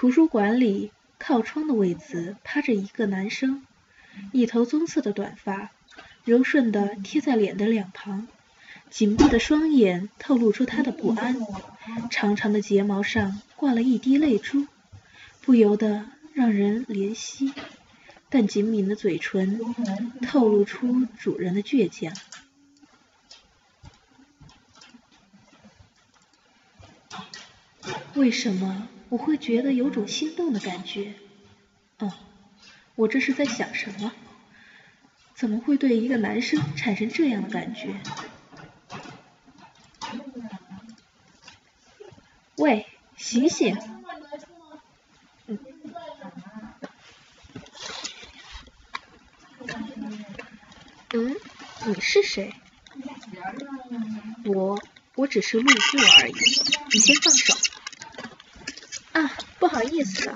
图书馆里靠窗的位子趴着一个男生，一头棕色的短发，柔顺的贴在脸的两旁，紧闭的双眼透露出他的不安，长长的睫毛上挂了一滴泪珠，不由得让人怜惜。但紧抿的嘴唇透露出主人的倔强。为什么我会觉得有种心动的感觉？哦，我这是在想什么？怎么会对一个男生产生这样的感觉？喂，醒醒！嗯，你是谁？我，我只是路过而已。你先放手。意思。